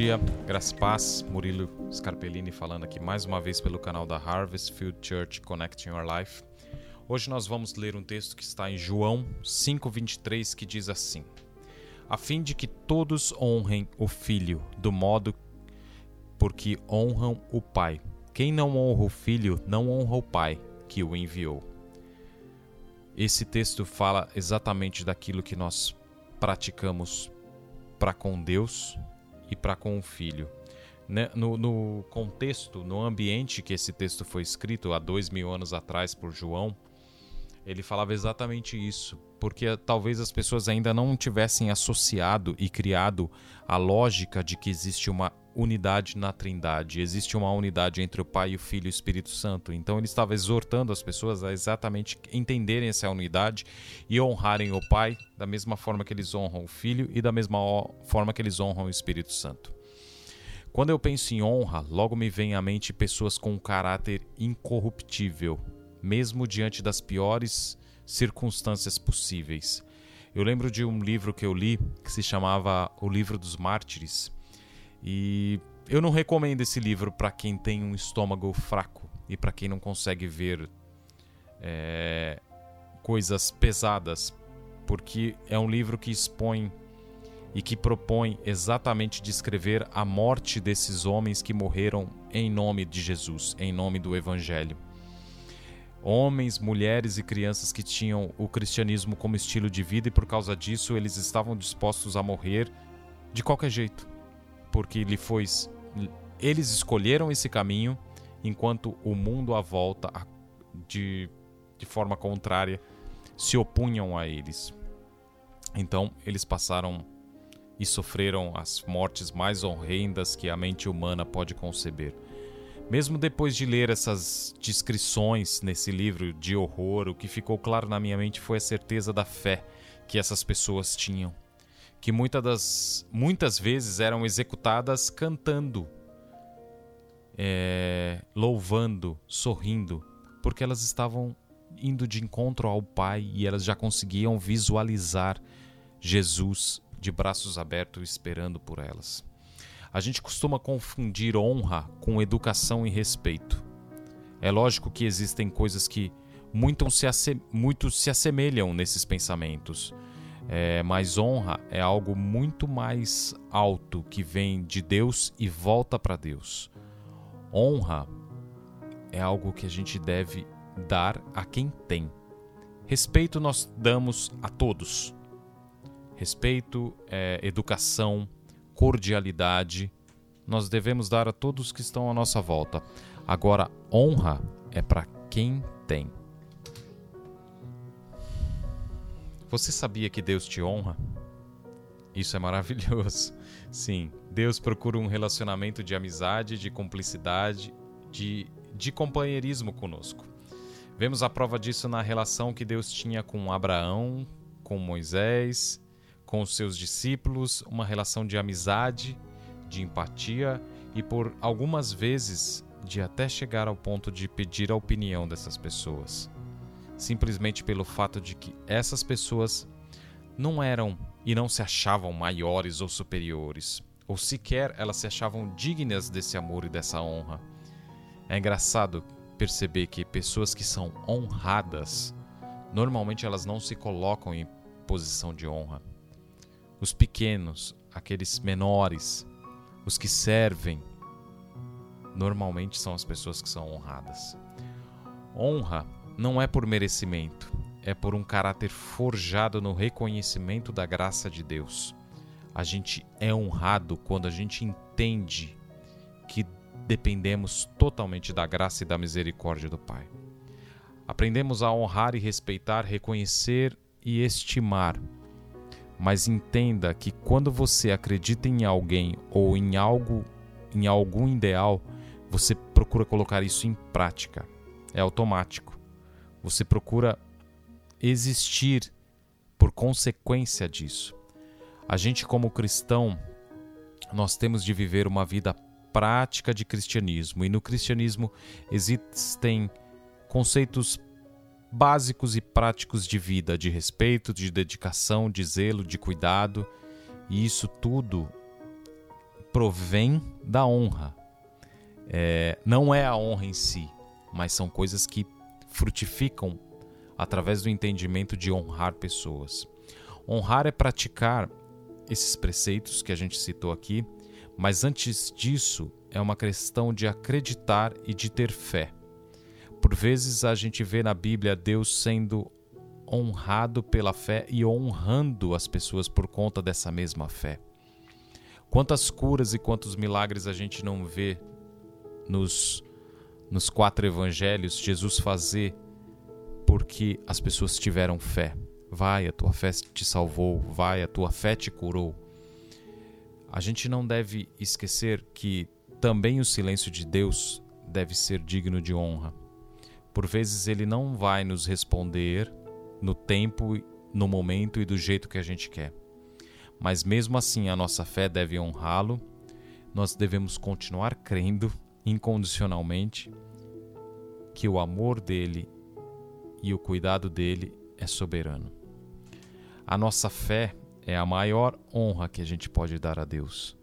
dia, graças paz, Murilo Scarpellini falando aqui mais uma vez pelo canal da Harvest Field Church Connecting Your Life. Hoje nós vamos ler um texto que está em João 5:23 que diz assim: A fim de que todos honrem o Filho do modo porque honram o Pai. Quem não honra o Filho não honra o Pai que o enviou. Esse texto fala exatamente daquilo que nós praticamos para com Deus e para com o Filho. Né, no, no, contexto, no ambiente que esse texto foi escrito há dois mil anos atrás por João, ele falava exatamente isso, porque talvez as pessoas ainda não tivessem associado e criado a lógica de que existe uma unidade na Trindade, existe uma unidade entre o Pai, o Filho e o Espírito Santo. Então ele estava exortando as pessoas a exatamente entenderem essa unidade e honrarem o Pai da mesma forma que eles honram o Filho e da mesma forma que eles honram o Espírito Santo. Quando eu penso em honra, logo me vem à mente pessoas com um caráter incorruptível, mesmo diante das piores circunstâncias possíveis. Eu lembro de um livro que eu li que se chamava O Livro dos Mártires e eu não recomendo esse livro para quem tem um estômago fraco e para quem não consegue ver é, coisas pesadas, porque é um livro que expõe e que propõe exatamente descrever a morte desses homens que morreram em nome de Jesus, em nome do Evangelho. Homens, mulheres e crianças que tinham o cristianismo como estilo de vida e por causa disso eles estavam dispostos a morrer de qualquer jeito porque lhe foi eles escolheram esse caminho enquanto o mundo à volta de, de forma contrária se opunham a eles. Então eles passaram e sofreram as mortes mais horrendas que a mente humana pode conceber. Mesmo depois de ler essas descrições nesse livro de horror, o que ficou claro na minha mente foi a certeza da fé que essas pessoas tinham que muitas, das, muitas vezes eram executadas cantando, é, louvando, sorrindo, porque elas estavam indo de encontro ao Pai e elas já conseguiam visualizar Jesus de braços abertos esperando por elas. A gente costuma confundir honra com educação e respeito. É lógico que existem coisas que muito se, muito se assemelham nesses pensamentos é, mas honra é algo muito mais alto que vem de Deus e volta para Deus. Honra é algo que a gente deve dar a quem tem. Respeito nós damos a todos. Respeito, é, educação, cordialidade, nós devemos dar a todos que estão à nossa volta. Agora, honra é para quem tem. Você sabia que Deus te honra? Isso é maravilhoso. Sim, Deus procura um relacionamento de amizade, de cumplicidade, de, de companheirismo conosco. Vemos a prova disso na relação que Deus tinha com Abraão, com Moisés, com os seus discípulos, uma relação de amizade, de empatia e por algumas vezes de até chegar ao ponto de pedir a opinião dessas pessoas simplesmente pelo fato de que essas pessoas não eram e não se achavam maiores ou superiores, ou sequer elas se achavam dignas desse amor e dessa honra. É engraçado perceber que pessoas que são honradas, normalmente elas não se colocam em posição de honra. Os pequenos, aqueles menores, os que servem, normalmente são as pessoas que são honradas. Honra não é por merecimento, é por um caráter forjado no reconhecimento da graça de Deus. A gente é honrado quando a gente entende que dependemos totalmente da graça e da misericórdia do Pai. Aprendemos a honrar e respeitar, reconhecer e estimar. Mas entenda que quando você acredita em alguém ou em algo, em algum ideal, você procura colocar isso em prática. É automático. Você procura existir por consequência disso. A gente, como cristão, nós temos de viver uma vida prática de cristianismo. E no cristianismo existem conceitos básicos e práticos de vida, de respeito, de dedicação, de zelo, de cuidado. E isso tudo provém da honra. É, não é a honra em si, mas são coisas que frutificam através do entendimento de honrar pessoas. Honrar é praticar esses preceitos que a gente citou aqui, mas antes disso é uma questão de acreditar e de ter fé. Por vezes a gente vê na Bíblia Deus sendo honrado pela fé e honrando as pessoas por conta dessa mesma fé. Quantas curas e quantos milagres a gente não vê nos, nos quatro evangelhos Jesus fazer porque as pessoas tiveram fé. Vai, a tua fé te salvou, vai, a tua fé te curou. A gente não deve esquecer que também o silêncio de Deus deve ser digno de honra. Por vezes ele não vai nos responder no tempo, no momento e do jeito que a gente quer. Mas mesmo assim, a nossa fé deve honrá-lo. Nós devemos continuar crendo incondicionalmente que o amor dele e o cuidado dele é soberano. A nossa fé é a maior honra que a gente pode dar a Deus,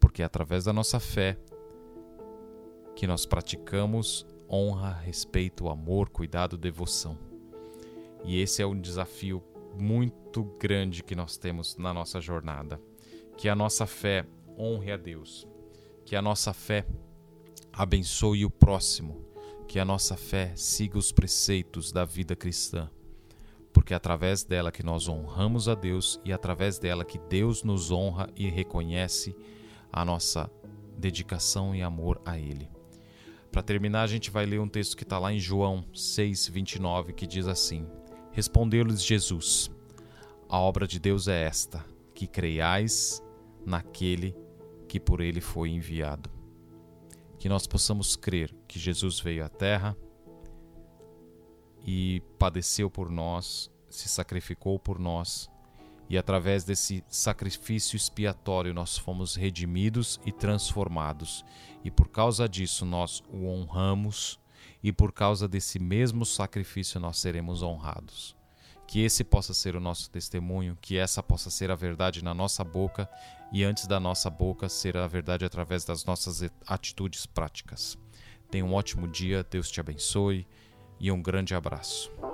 porque é através da nossa fé que nós praticamos honra, respeito, amor, cuidado, devoção. E esse é um desafio muito grande que nós temos na nossa jornada. Que a nossa fé honre a Deus, que a nossa fé abençoe o próximo, que a nossa fé siga os preceitos da vida cristã, porque é através dela que nós honramos a Deus e é através dela que Deus nos honra e reconhece a nossa dedicação e amor a Ele. Para terminar, a gente vai ler um texto que está lá em João 6, 29, que diz assim: Respondeu-lhes Jesus: A obra de Deus é esta, que creiais naquele que por ele foi enviado. Que nós possamos crer que Jesus veio à terra e padeceu por nós, se sacrificou por nós, e através desse sacrifício expiatório nós fomos redimidos e transformados, e por causa disso nós o honramos e por causa desse mesmo sacrifício nós seremos honrados. Que esse possa ser o nosso testemunho, que essa possa ser a verdade na nossa boca e antes da nossa boca ser a verdade através das nossas atitudes práticas. Tenha um ótimo dia, Deus te abençoe e um grande abraço.